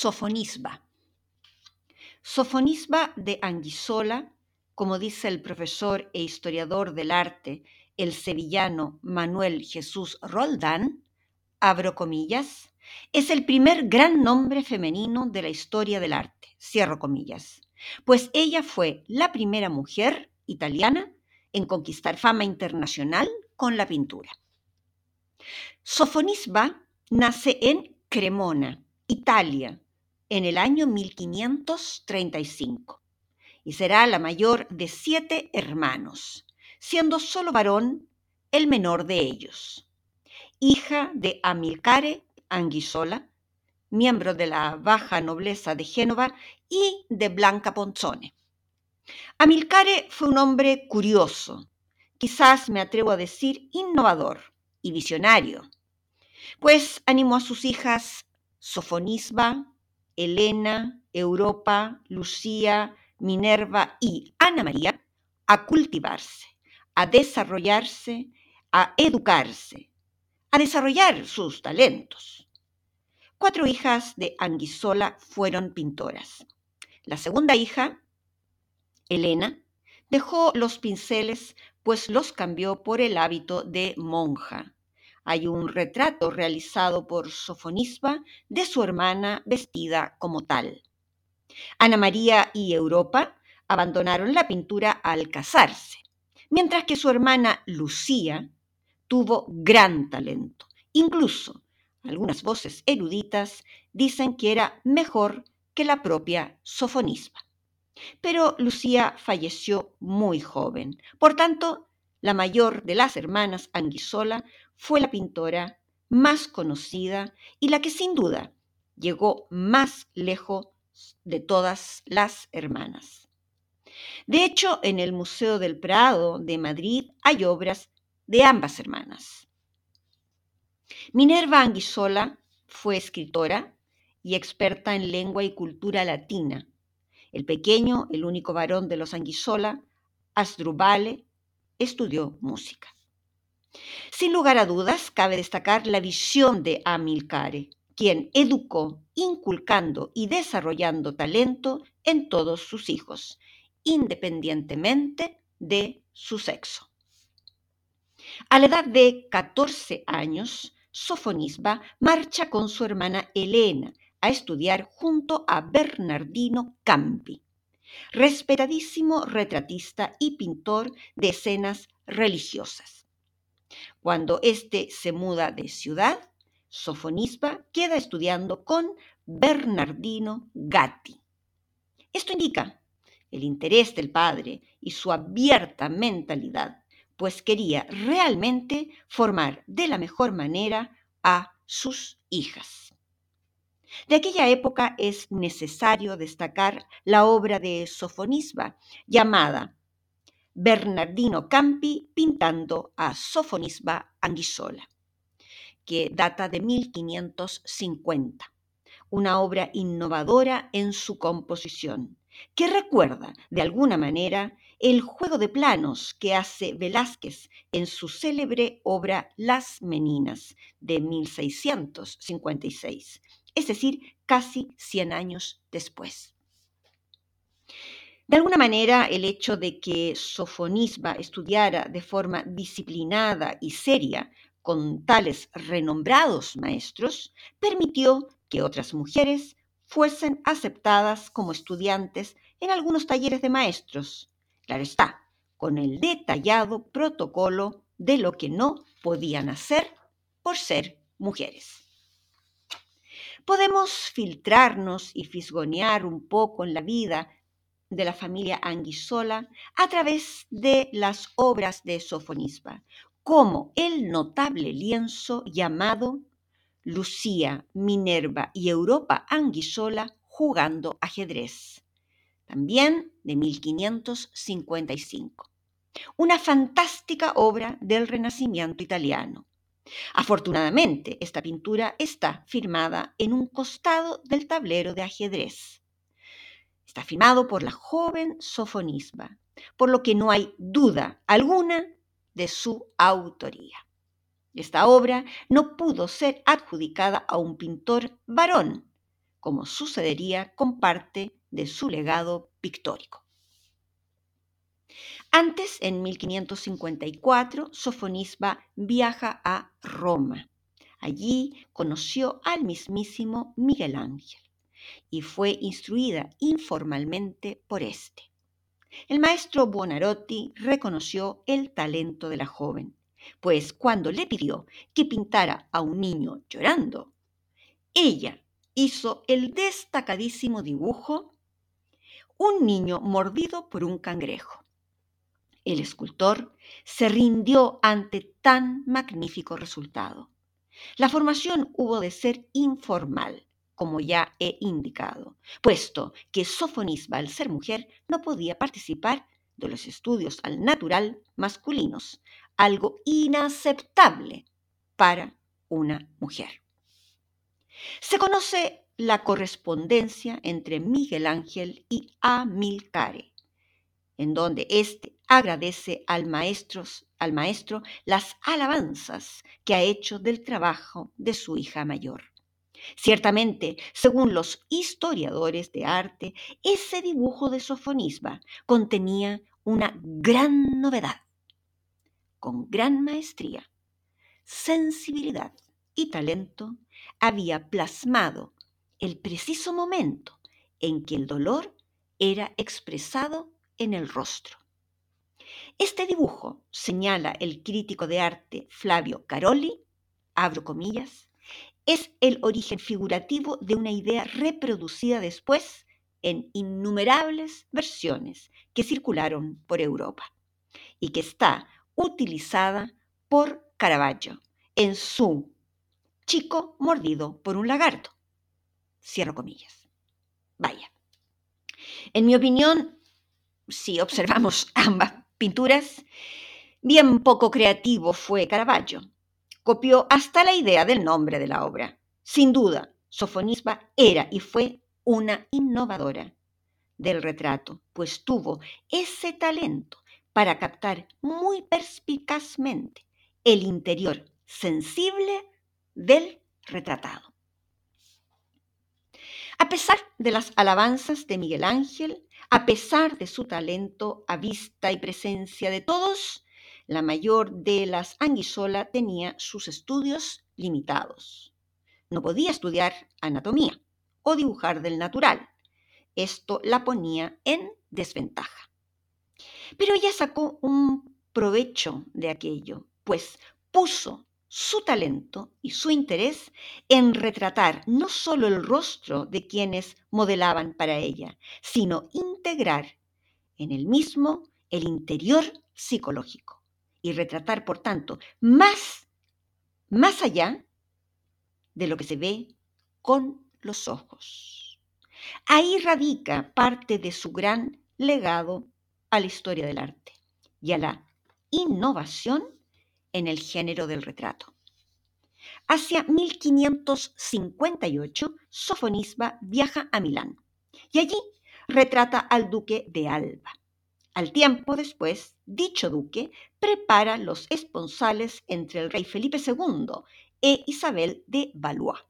Sofonisba. Sofonisba de Anguissola como dice el profesor e historiador del arte, el sevillano Manuel Jesús Roldán, abro comillas, es el primer gran nombre femenino de la historia del arte, cierro comillas, pues ella fue la primera mujer italiana en conquistar fama internacional con la pintura. Sofonisba nace en Cremona, Italia, en el año 1535 y será la mayor de siete hermanos, siendo solo varón el menor de ellos. Hija de Amilcare Anguissola, miembro de la baja nobleza de Génova, y de Blanca Ponzone. Amilcare fue un hombre curioso, quizás me atrevo a decir innovador y visionario, pues animó a sus hijas Sofonisba, Elena, Europa, Lucía, Minerva y Ana María a cultivarse, a desarrollarse, a educarse, a desarrollar sus talentos. Cuatro hijas de Anguissola fueron pintoras. La segunda hija, Elena, dejó los pinceles, pues los cambió por el hábito de monja. Hay un retrato realizado por Sofonisba de su hermana vestida como tal. Ana María y Europa abandonaron la pintura al casarse, mientras que su hermana Lucía tuvo gran talento. Incluso algunas voces eruditas dicen que era mejor que la propia Sofonisba. Pero Lucía falleció muy joven. Por tanto, la mayor de las hermanas Anguissola fue la pintora más conocida y la que sin duda llegó más lejos de todas las hermanas. De hecho, en el Museo del Prado de Madrid hay obras de ambas hermanas. Minerva Anguissola fue escritora y experta en lengua y cultura latina. El pequeño, el único varón de los Anguissola, Asdrubale, estudió música. Sin lugar a dudas, cabe destacar la visión de Amilcare, quien educó inculcando y desarrollando talento en todos sus hijos, independientemente de su sexo. A la edad de 14 años, Sofonisba marcha con su hermana Elena a estudiar junto a Bernardino Campi, respetadísimo retratista y pintor de escenas religiosas. Cuando éste se muda de ciudad, Sofonisba queda estudiando con Bernardino Gatti. Esto indica el interés del padre y su abierta mentalidad, pues quería realmente formar de la mejor manera a sus hijas. De aquella época es necesario destacar la obra de Sofonisba llamada Bernardino Campi pintando a Sofonisba Anguissola que data de 1550, una obra innovadora en su composición, que recuerda de alguna manera el juego de planos que hace Velázquez en su célebre obra Las Meninas de 1656, es decir, casi 100 años después. De alguna manera, el hecho de que Sofonisba estudiara de forma disciplinada y seria con tales renombrados maestros, permitió que otras mujeres fuesen aceptadas como estudiantes en algunos talleres de maestros. Claro está, con el detallado protocolo de lo que no podían hacer por ser mujeres. Podemos filtrarnos y fisgonear un poco en la vida de la familia Anguissola a través de las obras de Sofonisba, como el notable lienzo llamado Lucía, Minerva y Europa Anguissola jugando ajedrez, también de 1555. Una fantástica obra del Renacimiento italiano. Afortunadamente, esta pintura está firmada en un costado del tablero de ajedrez. Está firmado por la joven Sofonisba, por lo que no hay duda alguna de su autoría. Esta obra no pudo ser adjudicada a un pintor varón, como sucedería con parte de su legado pictórico. Antes, en 1554, Sofonisba viaja a Roma. Allí conoció al mismísimo Miguel Ángel y fue instruida informalmente por éste. El maestro Buonarroti reconoció el talento de la joven, pues cuando le pidió que pintara a un niño llorando, ella hizo el destacadísimo dibujo Un niño mordido por un cangrejo. El escultor se rindió ante tan magnífico resultado. La formación hubo de ser informal, como ya he indicado, puesto que Sofonisba, al ser mujer, no podía participar de los estudios al natural masculinos, algo inaceptable para una mujer. Se conoce la correspondencia entre Miguel Ángel y Amilcare, en donde éste agradece al, al maestro las alabanzas que ha hecho del trabajo de su hija mayor. Ciertamente, según los historiadores de arte, ese dibujo de Sofonisba contenía una gran novedad. Con gran maestría, sensibilidad y talento, había plasmado el preciso momento en que el dolor era expresado en el rostro. Este dibujo, señala el crítico de arte Flavio Caroli, abro comillas, es el origen figurativo de una idea reproducida después en innumerables versiones que circularon por Europa y que está utilizada por Caravaggio en su Chico mordido por un lagarto. Cierro comillas. Vaya. En mi opinión, si observamos ambas pinturas, bien poco creativo fue Caravaggio copió hasta la idea del nombre de la obra. Sin duda, Sofonisba era y fue una innovadora del retrato, pues tuvo ese talento para captar muy perspicazmente el interior sensible del retratado. A pesar de las alabanzas de Miguel Ángel, a pesar de su talento a vista y presencia de todos, la mayor de las Anguissola tenía sus estudios limitados. No podía estudiar anatomía o dibujar del natural. Esto la ponía en desventaja. Pero ella sacó un provecho de aquello, pues puso su talento y su interés en retratar no solo el rostro de quienes modelaban para ella, sino integrar en el mismo el interior psicológico y retratar, por tanto, más, más allá de lo que se ve con los ojos. Ahí radica parte de su gran legado a la historia del arte y a la innovación en el género del retrato. Hacia 1558, Sofonisba viaja a Milán y allí retrata al duque de Alba, Al tiempo después, dicho duque prepara los esponsales entre el rey Felipe II e Isabel de Valois,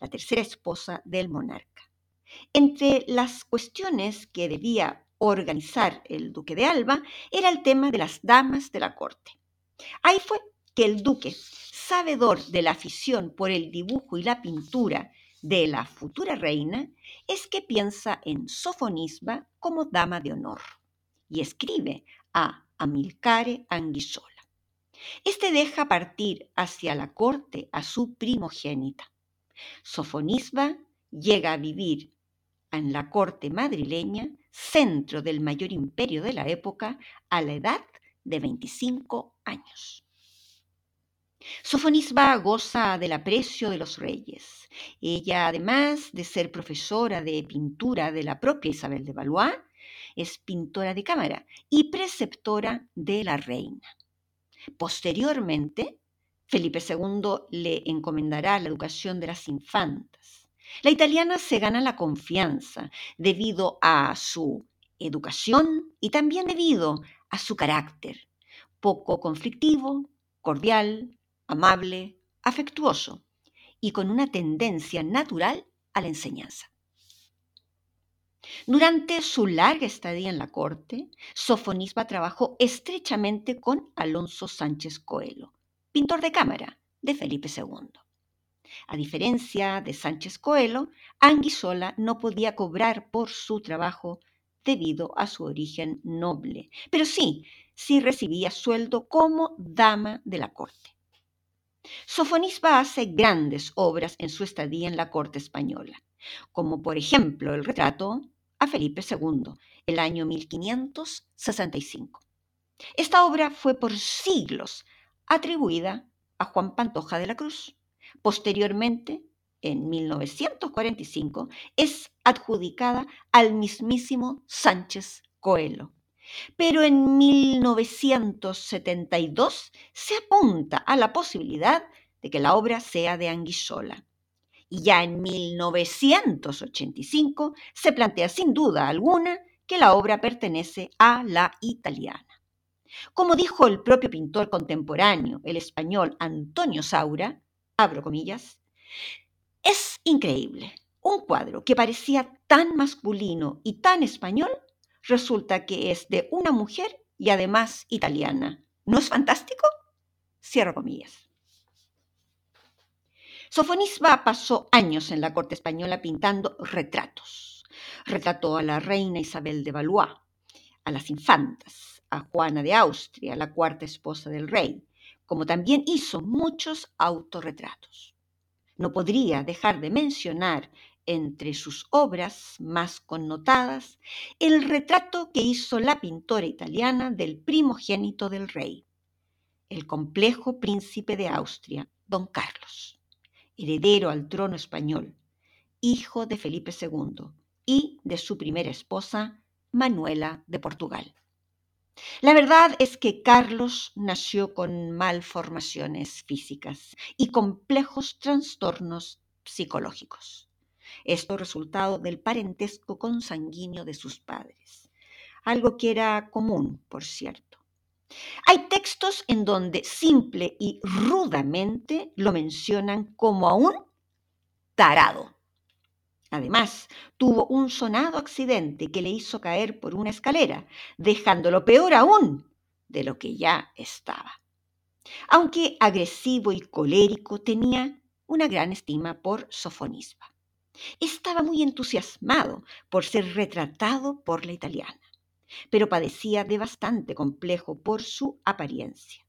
la tercera esposa del monarca. Entre las cuestiones que debía organizar el duque de Alba era el tema de las damas de la corte. Ahí fue que el duque, sabedor de la afición por el dibujo y la pintura de la futura reina, es que piensa en Sofonisba como dama de honor y escribe a Amilcare Anguissola. Este deja partir hacia la corte a su primogénita. Sofonisba llega a vivir en la corte madrileña, centro del mayor imperio de la época, a la edad de 25 años. Sofonisba goza del aprecio de los reyes. Ella, además de ser profesora de pintura de la propia Isabel de Valois, es pintora de cámara y preceptora de la reina. Posteriormente, Felipe II le encomendará la educación de las infantas. La italiana se gana la confianza debido a su educación y también debido a su carácter, poco conflictivo, cordial, amable, afectuoso y con una tendencia natural a la enseñanza. Durante su larga estadía en la corte, Sofonisba trabajó estrechamente con Alonso Sánchez Coelho, pintor de cámara de Felipe II. A diferencia de Sánchez Coelho, Anguisola no podía cobrar por su trabajo debido a su origen noble, pero sí, sí recibía sueldo como dama de la corte. Sofonisba hace grandes obras en su estadía en la corte española, como por ejemplo el retrato a Felipe II, el año 1565. Esta obra fue por siglos atribuida a Juan Pantoja de la Cruz. Posteriormente, en 1945, es adjudicada al mismísimo Sánchez Coelho. Pero en 1972 se apunta a la posibilidad de que la obra sea de Anguissola y ya en 1985 se plantea sin duda alguna que la obra pertenece a la italiana. Como dijo el propio pintor contemporáneo, el español Antonio Saura, abro comillas, es increíble. Un cuadro que parecía tan masculino y tan español resulta que es de una mujer y además italiana. ¿No es fantástico? Cierro comillas. Sofonisba pasó años en la corte española pintando retratos. Retrató a la reina Isabel de Valois, a las infantas, a Juana de Austria, la cuarta esposa del rey, como también hizo muchos autorretratos. No podría dejar de mencionar entre sus obras más connotadas el retrato que hizo la pintora italiana del primogénito del rey, el complejo príncipe de Austria, don Carlos heredero al trono español, hijo de Felipe II y de su primera esposa, Manuela de Portugal. La verdad es que Carlos nació con malformaciones físicas y complejos trastornos psicológicos. Esto resultado del parentesco consanguíneo de sus padres, algo que era común, por cierto. Hay textos en donde simple y rudamente lo mencionan como a un tarado. Además, tuvo un sonado accidente que le hizo caer por una escalera, dejándolo peor aún de lo que ya estaba. Aunque agresivo y colérico, tenía una gran estima por Sofonisba. Estaba muy entusiasmado por ser retratado por la italiana pero padecía de bastante complejo por su apariencia.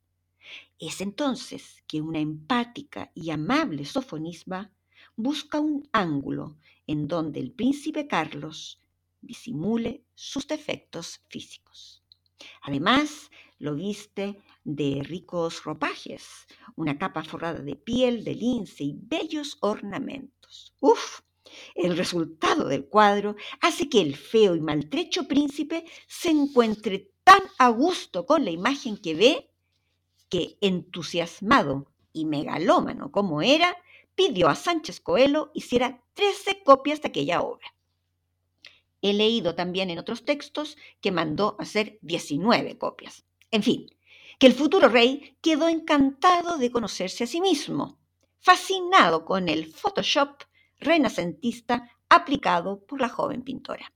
Es entonces que una empática y amable sofonisba busca un ángulo en donde el príncipe Carlos disimule sus defectos físicos. Además, lo viste de ricos ropajes, una capa forrada de piel de lince y bellos ornamentos. ¡Uf! El resultado del cuadro hace que el feo y maltrecho príncipe se encuentre tan a gusto con la imagen que ve que, entusiasmado y megalómano como era, pidió a Sánchez Coelho hiciera trece copias de aquella obra. He leído también en otros textos que mandó hacer 19 copias. En fin, que el futuro rey quedó encantado de conocerse a sí mismo, fascinado con el Photoshop renacentista aplicado por la joven pintora.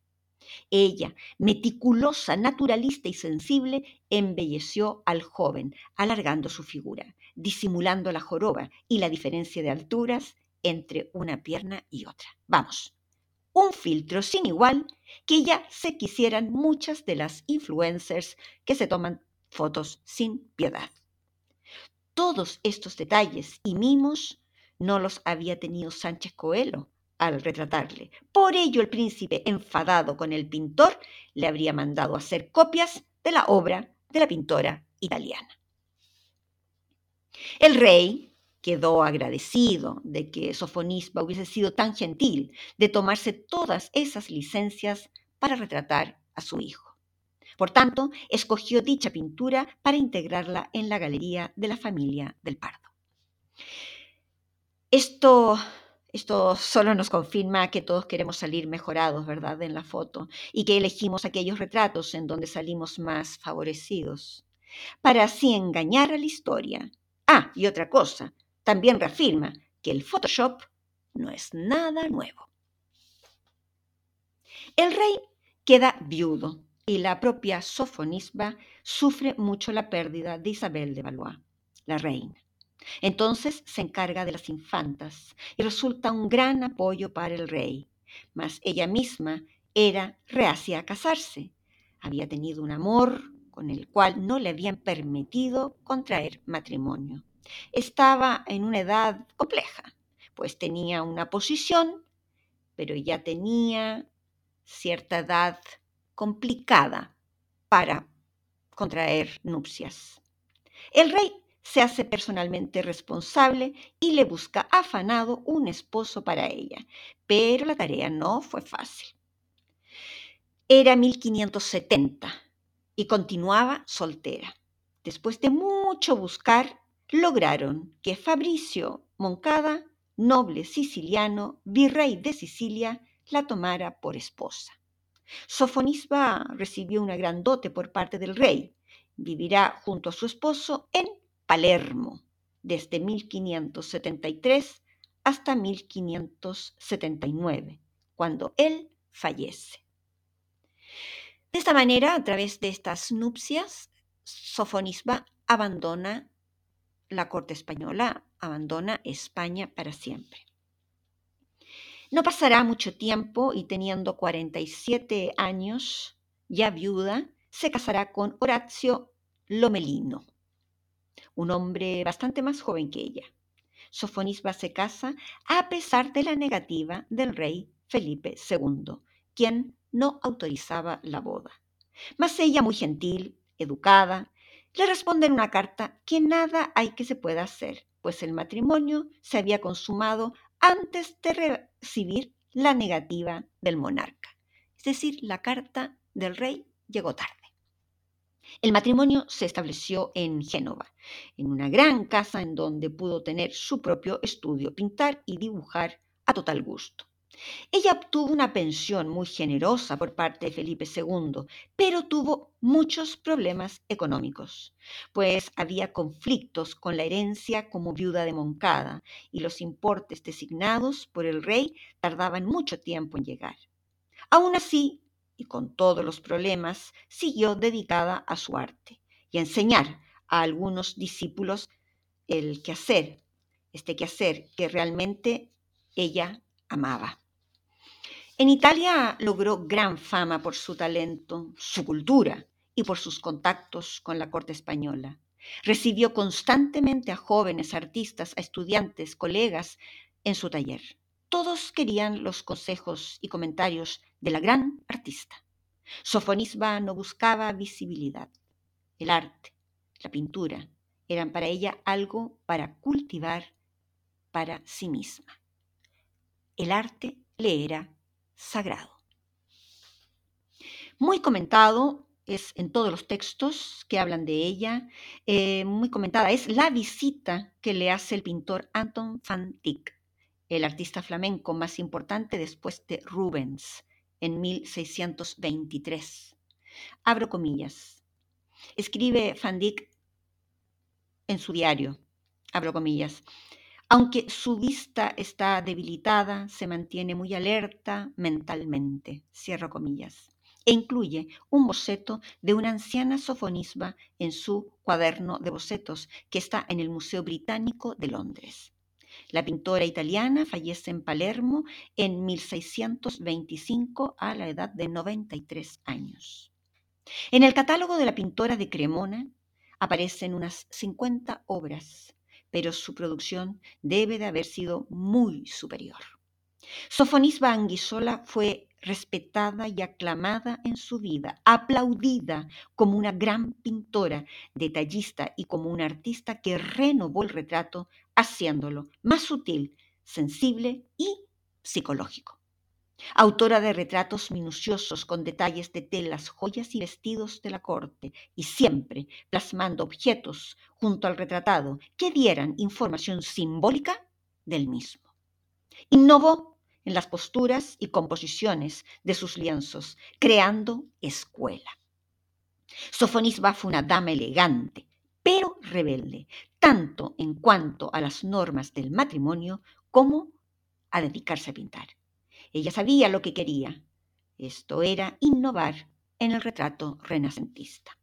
Ella, meticulosa, naturalista y sensible, embelleció al joven, alargando su figura, disimulando la joroba y la diferencia de alturas entre una pierna y otra. Vamos, un filtro sin igual que ya se quisieran muchas de las influencers que se toman fotos sin piedad. Todos estos detalles y mimos no los había tenido Sánchez Coelho al retratarle. Por ello el príncipe, enfadado con el pintor, le habría mandado hacer copias de la obra de la pintora italiana. El rey quedó agradecido de que Sofonisba hubiese sido tan gentil de tomarse todas esas licencias para retratar a su hijo. Por tanto, escogió dicha pintura para integrarla en la galería de la familia del Pardo. Esto esto solo nos confirma que todos queremos salir mejorados, ¿verdad?, en la foto y que elegimos aquellos retratos en donde salimos más favorecidos, para así engañar a la historia. Ah, y otra cosa, también reafirma que el Photoshop no es nada nuevo. El rey queda viudo y la propia Sofonisba sufre mucho la pérdida de Isabel de Valois, la reina. Entonces se encarga de las infantas y resulta un gran apoyo para el rey, mas ella misma era reacia a casarse. Había tenido un amor con el cual no le habían permitido contraer matrimonio. Estaba en una edad compleja, pues tenía una posición, pero ya tenía cierta edad complicada para contraer nupcias. El rey se hace personalmente responsable y le busca afanado un esposo para ella. Pero la tarea no fue fácil. Era 1570 y continuaba soltera. Después de mucho buscar, lograron que Fabricio Moncada, noble siciliano, virrey de Sicilia, la tomara por esposa. Sofonisba recibió una gran dote por parte del rey. Vivirá junto a su esposo en Palermo desde 1573 hasta 1579, cuando él fallece. De esta manera, a través de estas nupcias, Sofonisba abandona la corte española, abandona España para siempre. No pasará mucho tiempo y teniendo 47 años, ya viuda, se casará con Horacio Lomelino, un hombre bastante más joven que ella. Sofonisba se casa a pesar de la negativa del rey Felipe II, quien no autorizaba la boda. Mas ella, muy gentil, educada, le responde en una carta que nada hay que se pueda hacer, pues el matrimonio se había consumado antes de recibir la negativa del monarca. Es decir, la carta del rey llegó tarde. El matrimonio se estableció en Génova, en una gran casa en donde pudo tener su propio estudio, pintar y dibujar a total gusto. Ella obtuvo una pensión muy generosa por parte de Felipe II, pero tuvo muchos problemas económicos, pues había conflictos con la herencia como viuda de Moncada y los importes designados por el rey tardaban mucho tiempo en llegar. Aún así, y con todos los problemas, siguió dedicada a su arte y a enseñar a algunos discípulos el quehacer, este quehacer que realmente ella amaba. En Italia logró gran fama por su talento, su cultura y por sus contactos con la corte española. Recibió constantemente a jóvenes artistas, a estudiantes, colegas en su taller. Todos querían los consejos y comentarios de la gran artista. Sofonisba no buscaba visibilidad. El arte, la pintura, eran para ella algo para cultivar para sí misma. El arte le era sagrado. Muy comentado es en todos los textos que hablan de ella, eh, muy comentada es la visita que le hace el pintor Anton van Dyck el artista flamenco más importante después de Rubens en 1623. Abro comillas. Escribe Van Dyck en su diario, abro comillas. Aunque su vista está debilitada, se mantiene muy alerta mentalmente, cierro comillas, e incluye un boceto de una anciana sofonisba en su cuaderno de bocetos que está en el Museo Británico de Londres. La pintora italiana fallece en Palermo en 1625 a la edad de 93 años. En el catálogo de la pintora de Cremona aparecen unas 50 obras, pero su producción debe de haber sido muy superior. Sofonisba Anguissola fue respetada y aclamada en su vida, aplaudida como una gran pintora, detallista y como una artista que renovó el retrato haciéndolo más sutil, sensible y psicológico. Autora de retratos minuciosos con detalles de telas, joyas y vestidos de la corte, y siempre plasmando objetos junto al retratado que dieran información simbólica del mismo. Innovó en las posturas y composiciones de sus lienzos, creando escuela. Sofonisba fue una dama elegante, pero rebelde, tanto en cuanto a las normas del matrimonio como a dedicarse a pintar. Ella sabía lo que quería. Esto era innovar en el retrato renacentista.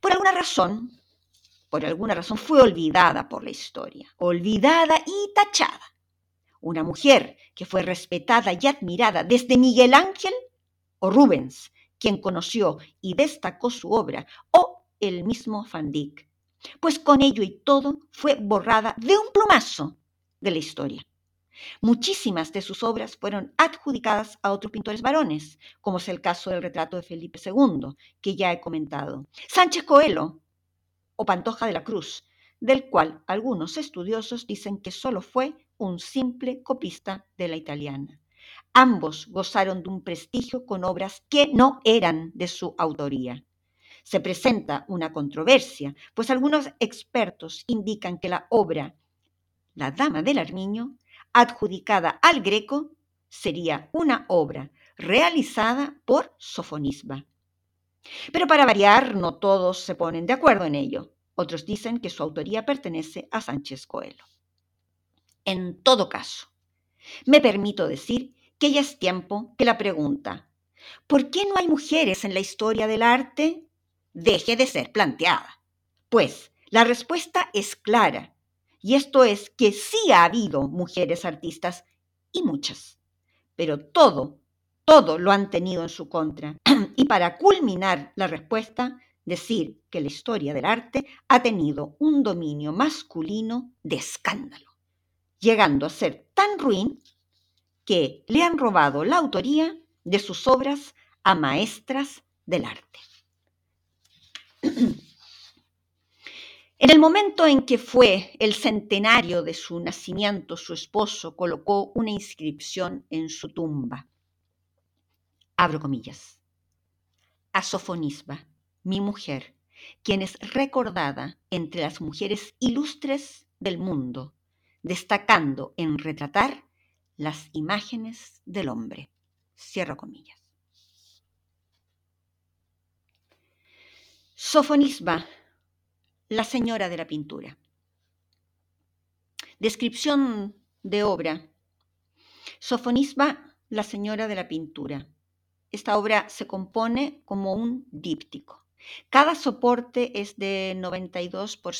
Por alguna razón, por alguna razón fue olvidada por la historia, olvidada y tachada una mujer que fue respetada y admirada desde Miguel Ángel o Rubens, quien conoció y destacó su obra, o el mismo Van Dyck, pues con ello y todo fue borrada de un plumazo de la historia. Muchísimas de sus obras fueron adjudicadas a otros pintores varones, como es el caso del retrato de Felipe II, que ya he comentado. Sánchez Coelho o Pantoja de la Cruz, del cual algunos estudiosos dicen que solo fue un simple copista de la italiana. Ambos gozaron de un prestigio con obras que no eran de su autoría. Se presenta una controversia, pues algunos expertos indican que la obra La Dama del Armiño, adjudicada al Greco, sería una obra realizada por Sofonisba. Pero para variar, no todos se ponen de acuerdo en ello. Otros dicen que su autoría pertenece a Sánchez Coelho. En todo caso, me permito decir que ya es tiempo que la pregunta, ¿por qué no hay mujeres en la historia del arte? deje de ser planteada. Pues la respuesta es clara, y esto es que sí ha habido mujeres artistas y muchas, pero todo, todo lo han tenido en su contra. Y para culminar la respuesta, decir que la historia del arte ha tenido un dominio masculino de escándalo llegando a ser tan ruin que le han robado la autoría de sus obras a maestras del arte. En el momento en que fue el centenario de su nacimiento, su esposo colocó una inscripción en su tumba. Abro comillas. A mi mujer, quien es recordada entre las mujeres ilustres del mundo destacando en retratar las imágenes del hombre. Cierro comillas. Sofonisba, la señora de la pintura. Descripción de obra. Sofonisba, la señora de la pintura. Esta obra se compone como un díptico. Cada soporte es de 92 por,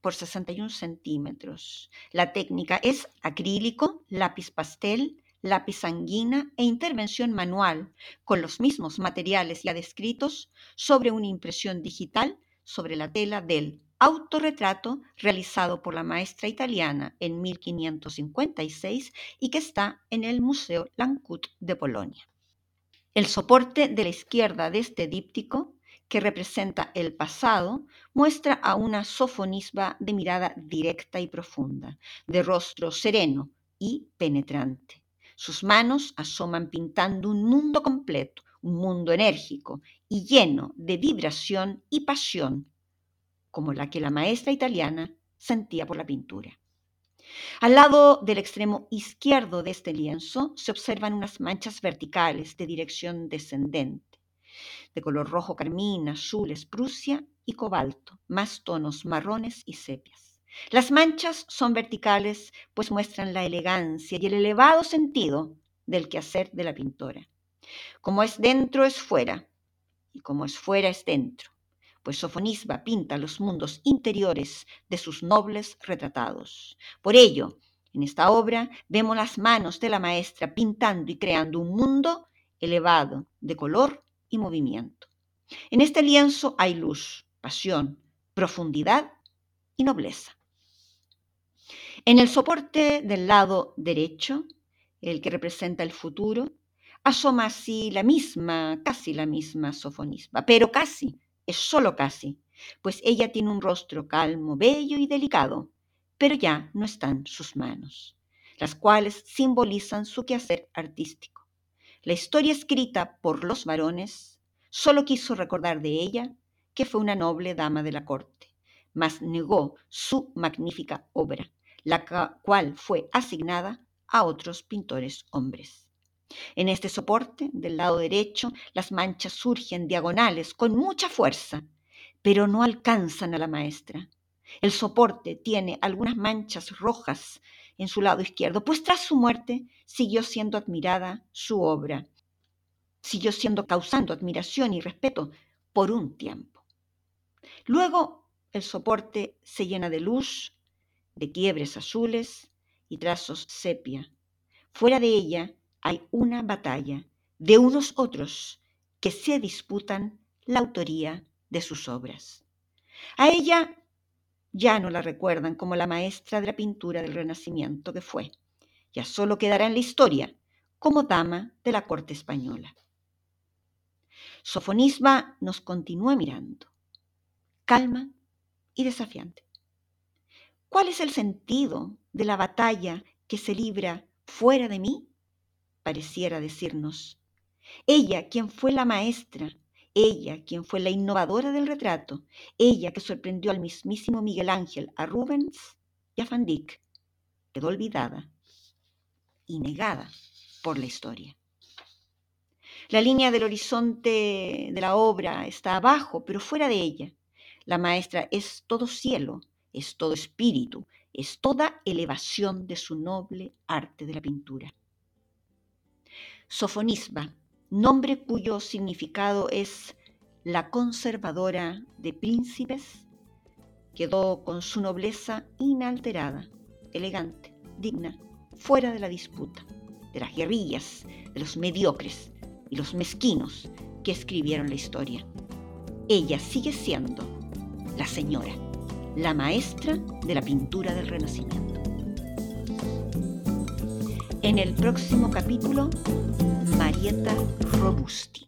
por 61 centímetros. La técnica es acrílico, lápiz pastel, lápiz sanguina e intervención manual con los mismos materiales ya descritos sobre una impresión digital sobre la tela del autorretrato realizado por la maestra italiana en 1556 y que está en el Museo Lancut de Polonia. El soporte de la izquierda de este díptico que representa el pasado, muestra a una sofonisba de mirada directa y profunda, de rostro sereno y penetrante. Sus manos asoman pintando un mundo completo, un mundo enérgico y lleno de vibración y pasión, como la que la maestra italiana sentía por la pintura. Al lado del extremo izquierdo de este lienzo se observan unas manchas verticales de dirección descendente, de color rojo carmín, azul, esprucia y cobalto, más tonos marrones y sepias. Las manchas son verticales, pues muestran la elegancia y el elevado sentido del quehacer de la pintora. Como es dentro es fuera, y como es fuera es dentro, pues Sofonisba pinta los mundos interiores de sus nobles retratados. Por ello, en esta obra vemos las manos de la maestra pintando y creando un mundo elevado de color movimiento. En este lienzo hay luz, pasión, profundidad y nobleza. En el soporte del lado derecho, el que representa el futuro, asoma así la misma, casi la misma sofonisba, pero casi, es solo casi, pues ella tiene un rostro calmo, bello y delicado, pero ya no están sus manos, las cuales simbolizan su quehacer artístico. La historia escrita por los varones solo quiso recordar de ella que fue una noble dama de la corte, mas negó su magnífica obra, la cual fue asignada a otros pintores hombres. En este soporte, del lado derecho, las manchas surgen diagonales con mucha fuerza, pero no alcanzan a la maestra. El soporte tiene algunas manchas rojas en su lado izquierdo, pues tras su muerte siguió siendo admirada su obra, siguió siendo causando admiración y respeto por un tiempo. Luego el soporte se llena de luz, de quiebres azules y trazos sepia. Fuera de ella hay una batalla de unos otros que se disputan la autoría de sus obras. A ella ya no la recuerdan como la maestra de la pintura del Renacimiento que fue, ya solo quedará en la historia como dama de la corte española. Sofonisba nos continúa mirando, calma y desafiante. ¿Cuál es el sentido de la batalla que se libra fuera de mí? pareciera decirnos. Ella, quien fue la maestra, ella, quien fue la innovadora del retrato, ella que sorprendió al mismísimo Miguel Ángel, a Rubens y a Van Dyck, quedó olvidada y negada por la historia. La línea del horizonte de la obra está abajo, pero fuera de ella. La maestra es todo cielo, es todo espíritu, es toda elevación de su noble arte de la pintura. Sofonisba, nombre cuyo significado es la conservadora de príncipes, quedó con su nobleza inalterada, elegante, digna, fuera de la disputa, de las guerrillas, de los mediocres y los mezquinos que escribieron la historia. Ella sigue siendo la señora, la maestra de la pintura del Renacimiento. En el próximo capítulo, Marietta Robusti.